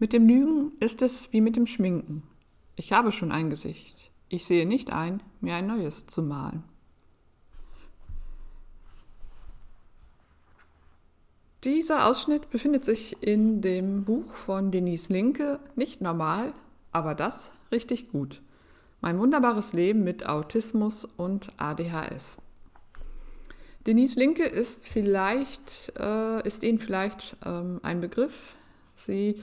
Mit dem Lügen ist es wie mit dem Schminken. Ich habe schon ein Gesicht. Ich sehe nicht ein, mir ein neues zu malen. Dieser Ausschnitt befindet sich in dem Buch von Denise Linke, nicht normal, aber das richtig gut. Mein wunderbares Leben mit Autismus und ADHS. Denise Linke ist vielleicht, äh, ist Ihnen vielleicht ähm, ein Begriff. Sie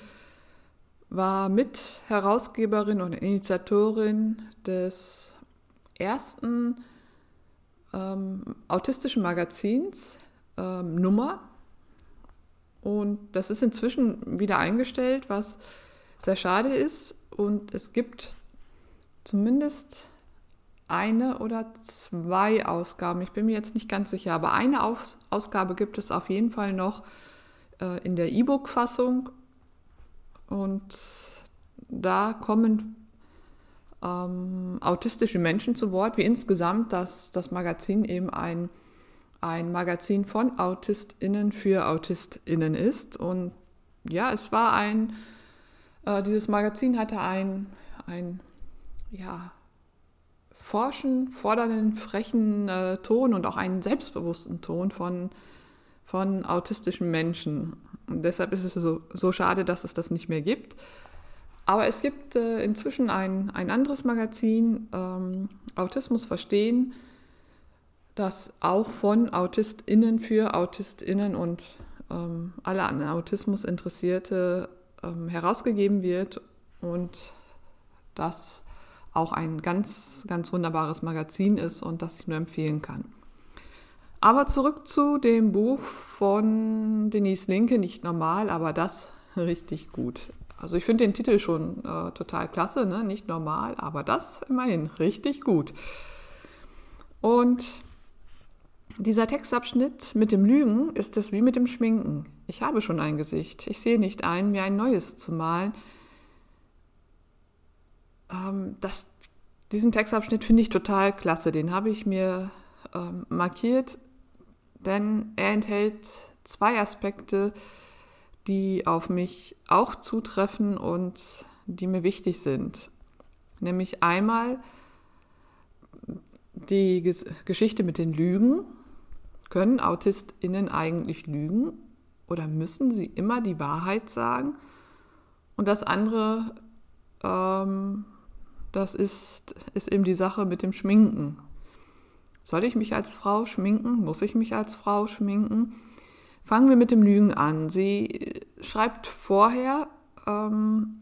war Mitherausgeberin und Initiatorin des ersten ähm, autistischen Magazins ähm, Nummer. Und das ist inzwischen wieder eingestellt, was sehr schade ist. Und es gibt zumindest eine oder zwei Ausgaben, ich bin mir jetzt nicht ganz sicher, aber eine Aus Ausgabe gibt es auf jeden Fall noch äh, in der E-Book-Fassung und da kommen ähm, autistische Menschen zu Wort, wie insgesamt das, das Magazin eben ein, ein Magazin von AutistInnen für AutistInnen ist. Und ja, es war ein, äh, dieses Magazin hatte ein, ein ja, forschen, fordernden, frechen äh, Ton und auch einen selbstbewussten Ton von, von autistischen Menschen. Und deshalb ist es so, so schade, dass es das nicht mehr gibt. Aber es gibt äh, inzwischen ein, ein anderes Magazin, ähm, Autismus verstehen, das auch von AutistInnen für AutistInnen und ähm, alle an Autismus Interessierte ähm, herausgegeben wird. Und das auch ein ganz, ganz wunderbares Magazin ist und das ich nur empfehlen kann. Aber zurück zu dem Buch von Denise Linke, nicht normal, aber das richtig gut. Also ich finde den Titel schon äh, total klasse, ne? nicht normal, aber das immerhin richtig gut. Und dieser Textabschnitt mit dem Lügen ist es wie mit dem Schminken. Ich habe schon ein Gesicht. Ich sehe nicht ein, mir ein neues zu malen ähm, das, diesen Textabschnitt finde ich total klasse. Den habe ich mir ähm, markiert, denn er enthält zwei Aspekte, die auf mich auch zutreffen und die mir wichtig sind. Nämlich einmal die Ges Geschichte mit den Lügen. Können AutistInnen eigentlich lügen oder müssen sie immer die Wahrheit sagen? Und das andere, ähm, das ist, ist eben die Sache mit dem Schminken. Soll ich mich als Frau schminken? Muss ich mich als Frau schminken? Fangen wir mit dem Lügen an. Sie schreibt vorher, ähm,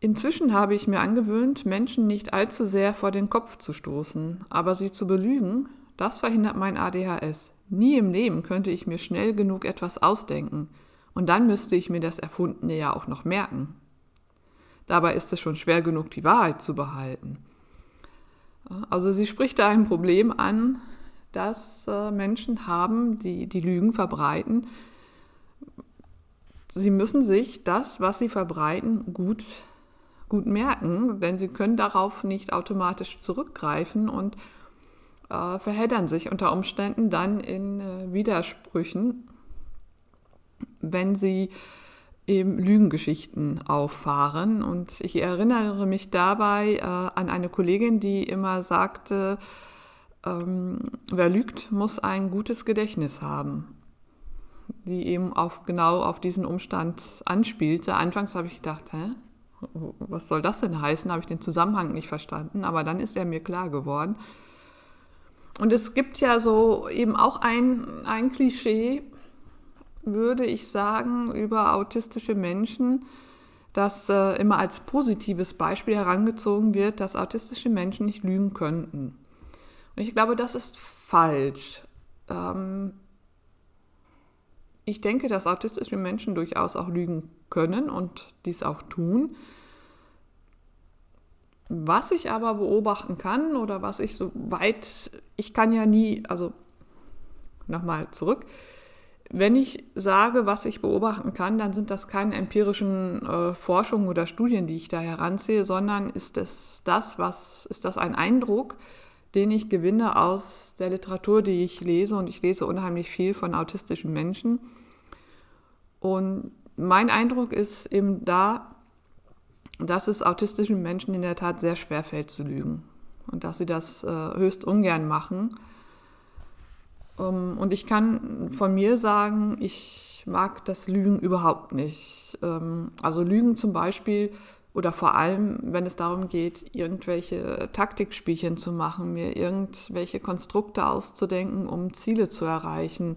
inzwischen habe ich mir angewöhnt, Menschen nicht allzu sehr vor den Kopf zu stoßen, aber sie zu belügen, das verhindert mein ADHS. Nie im Leben könnte ich mir schnell genug etwas ausdenken. Und dann müsste ich mir das Erfundene ja auch noch merken. Dabei ist es schon schwer genug, die Wahrheit zu behalten. Also sie spricht da ein Problem an, das äh, Menschen haben, die die Lügen verbreiten. Sie müssen sich das, was sie verbreiten, gut, gut merken, denn sie können darauf nicht automatisch zurückgreifen und äh, verheddern sich unter Umständen dann in äh, Widersprüchen, wenn sie eben Lügengeschichten auffahren. Und ich erinnere mich dabei äh, an eine Kollegin, die immer sagte, ähm, wer lügt, muss ein gutes Gedächtnis haben. Die eben auf, genau auf diesen Umstand anspielte. Anfangs habe ich gedacht, hä? Was soll das denn heißen? Habe ich den Zusammenhang nicht verstanden, aber dann ist er mir klar geworden. Und es gibt ja so eben auch ein, ein Klischee, würde ich sagen, über autistische Menschen, dass äh, immer als positives Beispiel herangezogen wird, dass autistische Menschen nicht lügen könnten. Und ich glaube, das ist falsch. Ähm, ich denke, dass autistische Menschen durchaus auch lügen können und dies auch tun. Was ich aber beobachten kann oder was ich so weit, ich kann ja nie, also nochmal zurück, wenn ich sage, was ich beobachten kann, dann sind das keine empirischen äh, Forschungen oder Studien, die ich da heranziehe, sondern ist es das, was ist das ein Eindruck, den ich gewinne aus der Literatur, die ich lese und ich lese unheimlich viel von autistischen Menschen. Und mein Eindruck ist eben da, dass es autistischen Menschen in der Tat sehr schwer fällt zu lügen und dass sie das äh, höchst ungern machen. Um, ähm, und ich kann von mir sagen, ich mag das Lügen überhaupt nicht. Ähm, also Lügen zum Beispiel oder vor allem, wenn es darum geht, irgendwelche Taktikspielchen zu machen, mir irgendwelche Konstrukte auszudenken, um Ziele zu erreichen,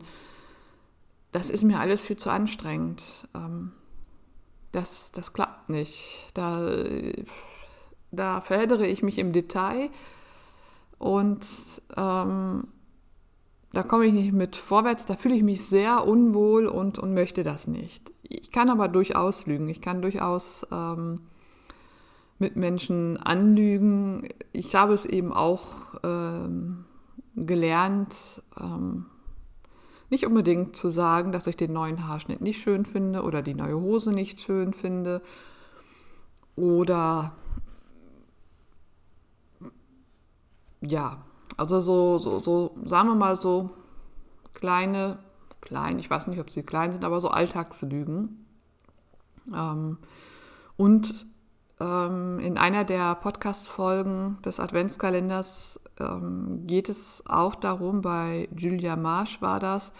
das ist mir alles viel zu anstrengend. Ähm, das, das klappt nicht. Da, da verheddere ich mich im Detail und ähm, da komme ich nicht mit vorwärts, da fühle ich mich sehr unwohl und, und möchte das nicht. Ich kann aber durchaus lügen. Ich kann durchaus ähm, mit Menschen anlügen. Ich habe es eben auch ähm, gelernt, ähm, nicht unbedingt zu sagen, dass ich den neuen Haarschnitt nicht schön finde oder die neue Hose nicht schön finde oder ja, also so, so, so, sagen wir mal so kleine, klein, ich weiß nicht, ob sie klein sind, aber so Alltagslügen. Ähm, und ähm, in einer der Podcast-Folgen des Adventskalenders ähm, geht es auch darum, bei Julia Marsch war das,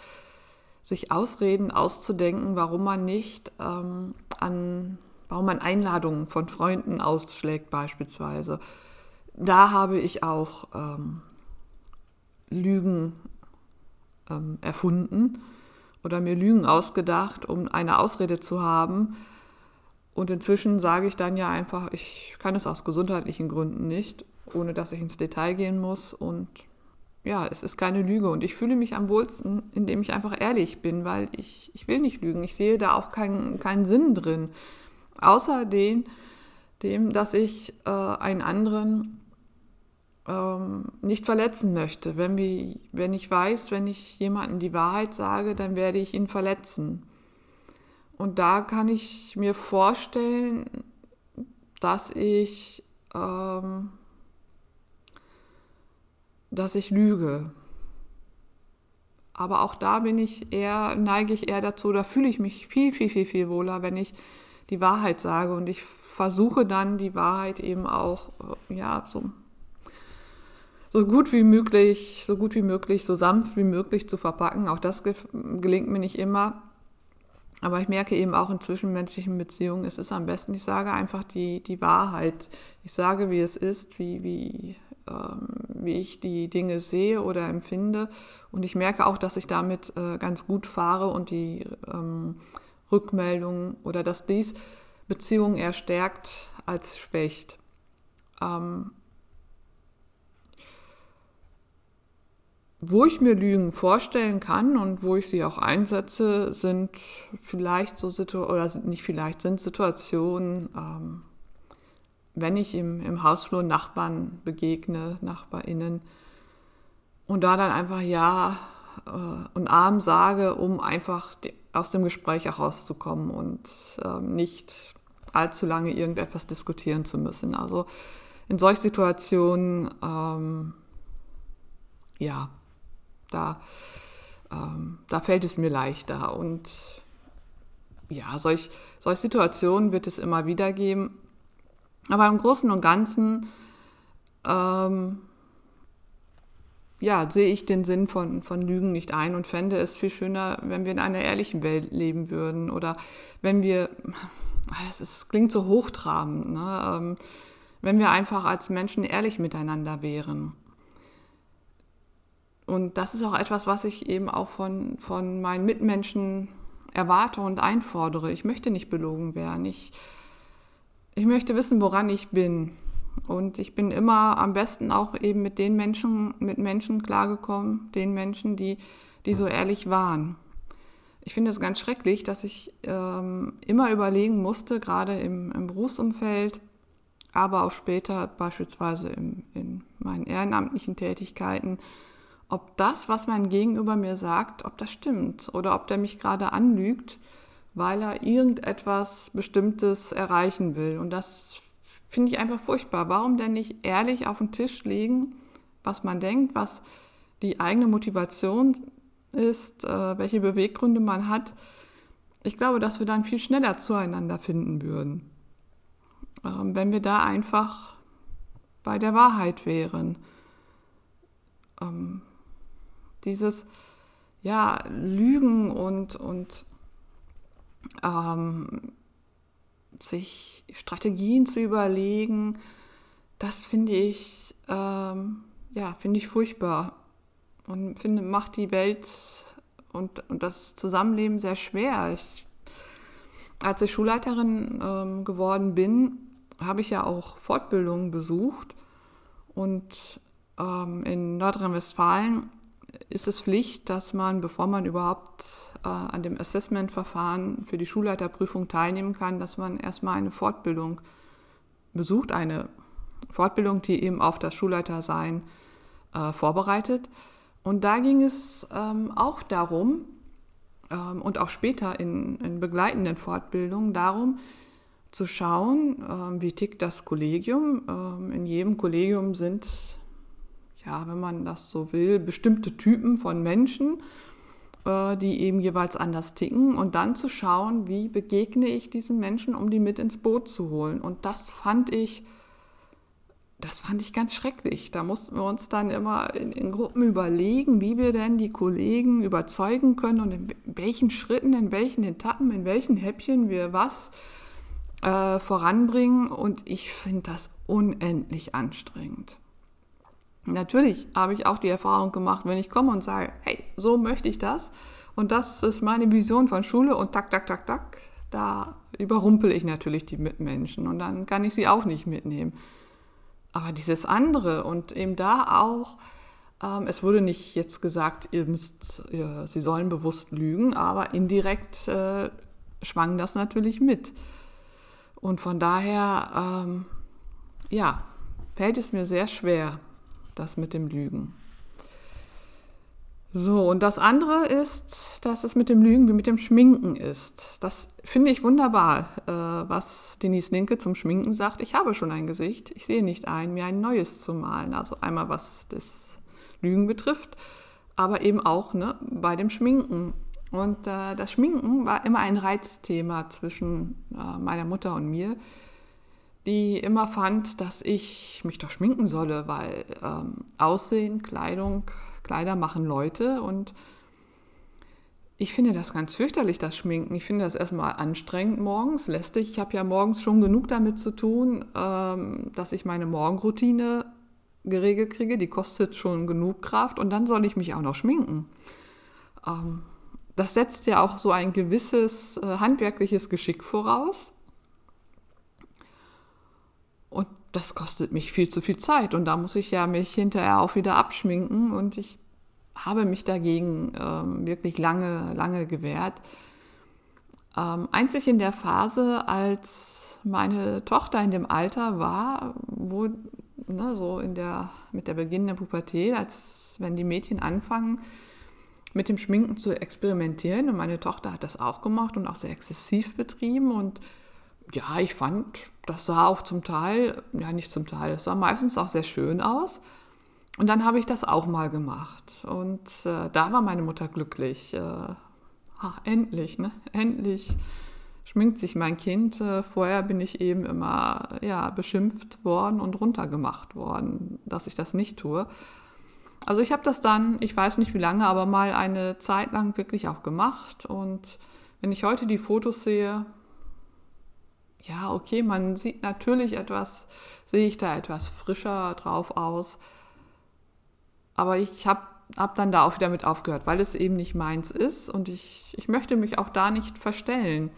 sich Ausreden auszudenken, warum man nicht ähm, an, warum man Einladungen von Freunden ausschlägt beispielsweise. Da habe ich auch ähm, Lügen ähm, erfunden oder mir Lügen ausgedacht, um eine Ausrede zu haben, und inzwischen sage ich dann ja einfach, ich kann es aus gesundheitlichen Gründen nicht, ohne dass ich ins Detail gehen muss. Und ja, es ist keine Lüge. Und ich fühle mich am wohlsten, indem ich einfach ehrlich bin, weil ich, ich will nicht lügen. Ich sehe da auch keinen, keinen Sinn drin. Außerdem, dem, dass ich äh, einen anderen ähm, nicht verletzen möchte. Wenn, wir, wenn ich weiß, wenn ich jemandem die Wahrheit sage, dann werde ich ihn verletzen. Und da kann ich mir vorstellen, dass ich, ähm, dass ich lüge. Aber auch da bin ich eher, neige ich eher dazu, da fühle ich mich viel, viel, viel, viel wohler, wenn ich die Wahrheit sage. Und ich versuche dann die Wahrheit eben auch, äh, ja, so, so gut wie möglich, so gut wie möglich, so sanft wie möglich zu verpacken. Auch das gelingt mir nicht immer. Aber ich merke eben auch in zwischenmenschlichen Beziehungen, es ist am besten, ich sage einfach die, die Wahrheit. Ich sage, wie es ist, wie, wie, ähm, wie ich die Dinge sehe oder empfinde. Und ich merke auch, dass ich damit äh, ganz gut fahre und die ähm, Rückmeldung oder dass dies Beziehungen eher stärkt als schwächt. Ähm, Wo ich mir Lügen vorstellen kann und wo ich sie auch einsetze, sind vielleicht so Situationen, oder sind nicht vielleicht, sind Situationen, ähm, wenn ich im, im Hausflur Nachbarn begegne, NachbarInnen, und da dann einfach Ja äh, und Arm sage, um einfach die, aus dem Gespräch herauszukommen und ähm, nicht allzu lange irgendetwas diskutieren zu müssen. Also in solchen Situationen, ähm, ja, da, ähm, da fällt es mir leichter. Und ja, solch, solch Situationen wird es immer wieder geben. Aber im Großen und Ganzen ähm, ja, sehe ich den Sinn von, von Lügen nicht ein und fände es viel schöner, wenn wir in einer ehrlichen Welt leben würden oder wenn wir, es klingt so hochtrabend, ne? ähm, wenn wir einfach als Menschen ehrlich miteinander wären. Und das ist auch etwas, was ich eben auch von, von meinen Mitmenschen erwarte und einfordere. Ich möchte nicht belogen werden. Ich, ich möchte wissen, woran ich bin. Und ich bin immer am besten auch eben mit den Menschen, mit Menschen klargekommen, den Menschen, die, die so ehrlich waren. Ich finde es ganz schrecklich, dass ich ähm, immer überlegen musste, gerade im, im Berufsumfeld, aber auch später beispielsweise im, in meinen ehrenamtlichen Tätigkeiten, ob das, was mein Gegenüber mir sagt, ob das stimmt oder ob der mich gerade anlügt, weil er irgendetwas Bestimmtes erreichen will. Und das finde ich einfach furchtbar. Warum denn nicht ehrlich auf den Tisch legen, was man denkt, was die eigene Motivation ist, äh, welche Beweggründe man hat. ich glaube, dass wir dann viel schneller zueinander finden würden, ähm, wenn wir da einfach bei der Wahrheit wären. Ähm, dieses ja, Lügen und, und ähm, sich Strategien zu überlegen, das finde ich, ähm, ja, finde ich furchtbar und finde, macht die Welt und, und das Zusammenleben sehr schwer. Ich, als ich Schulleiterin ähm, geworden bin, habe ich ja auch Fortbildungen besucht und ähm, in Nordrhein-Westfalen ist es Pflicht, dass man, bevor man überhaupt äh, an dem Assessment-Verfahren für die Schulleiterprüfung teilnehmen kann, dass man erstmal eine Fortbildung besucht, eine Fortbildung, die eben auf das Schulleitersein äh, vorbereitet. Und da ging es ähm, auch darum, ähm, und auch später in, in, begleitenden Fortbildungen, darum zu schauen, äh, wie tickt das Kollegium. Ähm, in jedem Kollegium sind, ja, wenn man das so will, bestimmte Typen von Menschen, äh, die eben jeweils anders ticken. Und dann zu schauen, wie begegne ich diesen Menschen, um die mit ins Boot zu holen. Und das fand ich das fand ich ganz schrecklich. Da mussten wir uns dann immer in, in, Gruppen überlegen, wie wir denn die Kollegen überzeugen können und in welchen Schritten, in welchen Etappen, in welchen Häppchen wir was äh, voranbringen. Und ich finde das unendlich anstrengend. Natürlich habe ich auch die Erfahrung gemacht, wenn ich komme und sage, hey, so möchte ich das und das ist meine Vision von Schule und tak, tak, tak, tak, da überrumpel ich natürlich die Mitmenschen und dann kann ich sie auch nicht mitnehmen. Aber dieses andere und eben da auch, ähm, es wurde nicht jetzt gesagt, ihr müsst, ihr, sie sollen bewusst lügen, aber indirekt äh, schwang das natürlich mit. Und von daher, ähm, ja, fällt es mir sehr schwer, das mit dem Lügen. So, und das andere ist, dass es mit dem Lügen wie mit dem Schminken ist. Das finde ich wunderbar, äh, was Denise Linke zum Schminken sagt. Ich habe schon ein Gesicht, ich sehe nicht ein, mir ein neues zu malen. Also einmal was das Lügen betrifft, aber eben auch ne, bei dem Schminken. Und äh, das Schminken war immer ein Reizthema zwischen äh, meiner Mutter und mir, die immer fand, dass ich mich doch schminken solle, weil ähm, Aussehen, Kleidung, Kleider machen Leute und ich finde das ganz fürchterlich, das Schminken. Ich finde das erstmal anstrengend morgens, lästig. Ich habe ja morgens schon genug damit zu tun, ähm, dass ich meine Morgenroutine geregelt kriege. Die kostet schon genug Kraft und dann soll ich mich auch noch schminken. Ähm, das setzt ja auch so ein gewisses äh, handwerkliches Geschick voraus. Und das kostet mich viel zu viel Zeit und da muss ich ja mich hinterher auch wieder abschminken und ich habe mich dagegen ähm, wirklich lange, lange gewehrt. Ähm, einzig in der Phase, als meine Tochter in dem Alter war, wo ne, so in der, mit der beginnenden Pubertät, als wenn die Mädchen anfangen, mit dem Schminken zu experimentieren. Und meine Tochter hat das auch gemacht und auch sehr exzessiv betrieben. Und ja, ich fand, das sah auch zum Teil, ja nicht zum Teil, es sah meistens auch sehr schön aus. Und dann habe ich das auch mal gemacht. Und äh, da war meine Mutter glücklich. Äh, ach, endlich, ne? Endlich schminkt sich mein Kind. Äh, vorher bin ich eben immer ja, beschimpft worden und runtergemacht worden, dass ich das nicht tue. Also ich habe das dann, ich weiß nicht wie lange, aber mal eine Zeit lang wirklich auch gemacht. Und wenn ich heute die Fotos sehe, ja, okay, man sieht natürlich etwas, sehe ich da etwas frischer drauf aus. Aber ich habe hab dann da auch wieder mit aufgehört, weil es eben nicht meins ist und ich, ich möchte mich auch da nicht verstellen.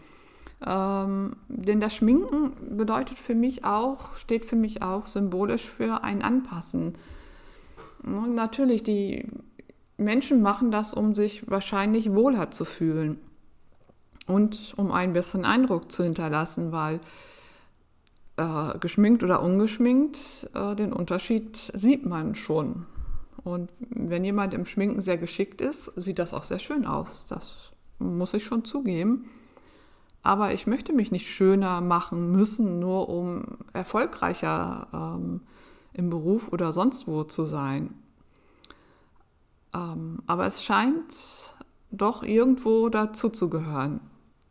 Ähm, denn das Schminken bedeutet für mich auch, steht für mich auch symbolisch für ein Anpassen. Und natürlich, die Menschen machen das, um sich wahrscheinlich wohler zu fühlen und um einen besseren Eindruck zu hinterlassen, weil äh, geschminkt oder ungeschminkt, äh, den Unterschied sieht man schon. Und wenn jemand im Schminken sehr geschickt ist, sieht das auch sehr schön aus. Das muss ich schon zugeben. Aber ich möchte mich nicht schöner machen müssen, nur um erfolgreicher ähm, im Beruf oder sonst wo zu sein. Ähm, aber es scheint doch irgendwo dazu zu gehören.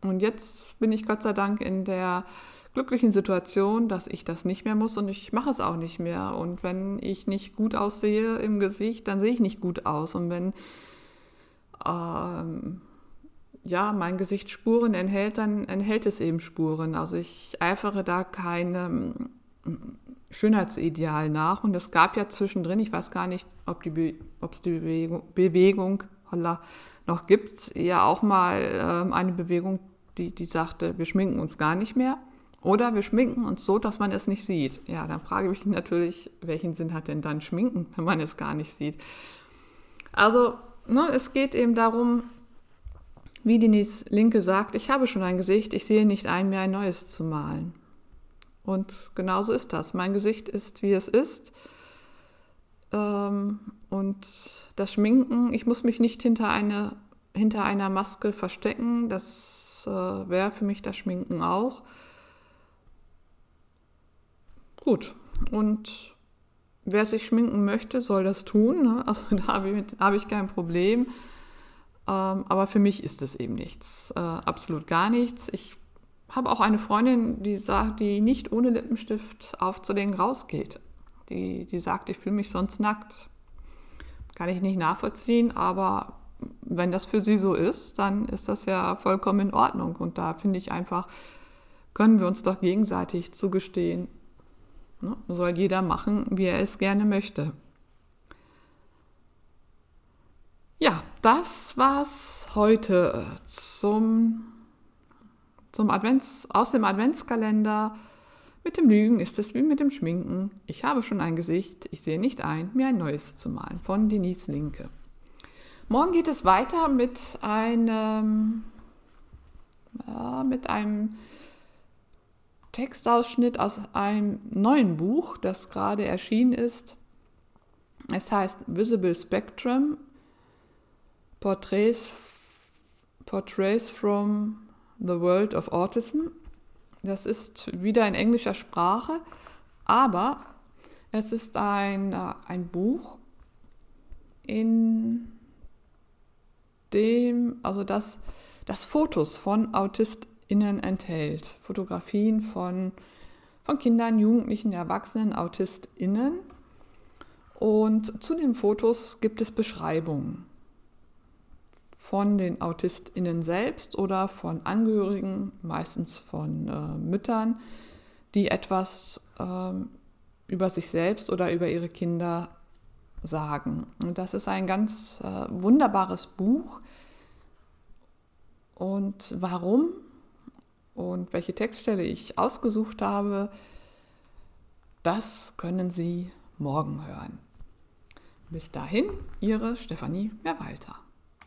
Und jetzt bin ich Gott sei Dank in der glücklichen Situation, dass ich das nicht mehr muss und ich mache es auch nicht mehr. Und wenn ich nicht gut aussehe im Gesicht, dann sehe ich nicht gut aus. Und wenn ähm, ja, mein Gesicht Spuren enthält, dann enthält es eben Spuren. Also ich eifere da keinem Schönheitsideal nach. Und es gab ja zwischendrin, ich weiß gar nicht, ob die es die Bewegung, Bewegung holla, noch gibt, ja auch mal äh, eine Bewegung, die, die sagte, wir schminken uns gar nicht mehr. Oder wir schminken uns so, dass man es nicht sieht. Ja, dann frage ich mich natürlich, welchen Sinn hat denn dann Schminken, wenn man es gar nicht sieht? Also, ne, es geht eben darum, wie Denise Linke sagt, ich habe schon ein Gesicht, ich sehe nicht ein, mir ein neues zu malen. Und genauso ist das. Mein Gesicht ist, wie es ist. Ähm, und das Schminken, ich muss mich nicht hinter, eine, hinter einer Maske verstecken. Das äh, wäre für mich das Schminken auch. Gut. Und wer sich schminken möchte, soll das tun. Ne? Also da habe ich, hab ich kein Problem. Ähm, aber für mich ist es eben nichts. Äh, absolut gar nichts. Ich habe auch eine Freundin, die sagt, die nicht ohne Lippenstift aufzulegen rausgeht. Die, die sagt, ich fühle mich sonst nackt. Kann ich nicht nachvollziehen, aber wenn das für sie so ist, dann ist das ja vollkommen in Ordnung. Und da finde ich einfach, können wir uns doch gegenseitig zugestehen, ne? soll jeder machen, wie er es gerne möchte. Ja, das war's heute zum, zum Advents, aus dem Adventskalender. Mit dem Lügen ist es wie mit dem Schminken. Ich habe schon ein Gesicht, ich sehe nicht ein, mir ein neues zu malen. Von Denise Linke. Morgen geht es weiter mit einem, ja, mit einem Textausschnitt aus einem neuen Buch, das gerade erschienen ist. Es heißt Visible Spectrum, Portraits, Portraits from the World of Autism. Das ist wieder in englischer Sprache, aber es ist ein, äh, ein Buch, in dem, also das, das Fotos von AutistInnen enthält. Fotografien von, von Kindern, Jugendlichen, Erwachsenen, AutistInnen. Und zu den Fotos gibt es Beschreibungen von den AutistInnen selbst oder von Angehörigen, meistens von äh, Müttern, die etwas äh, über sich selbst oder über ihre Kinder sagen. Und das ist ein ganz äh, wunderbares Buch. Und warum und welche Textstelle ich ausgesucht habe, das können Sie morgen hören. Bis dahin, Ihre Stefanie Mehrwalter.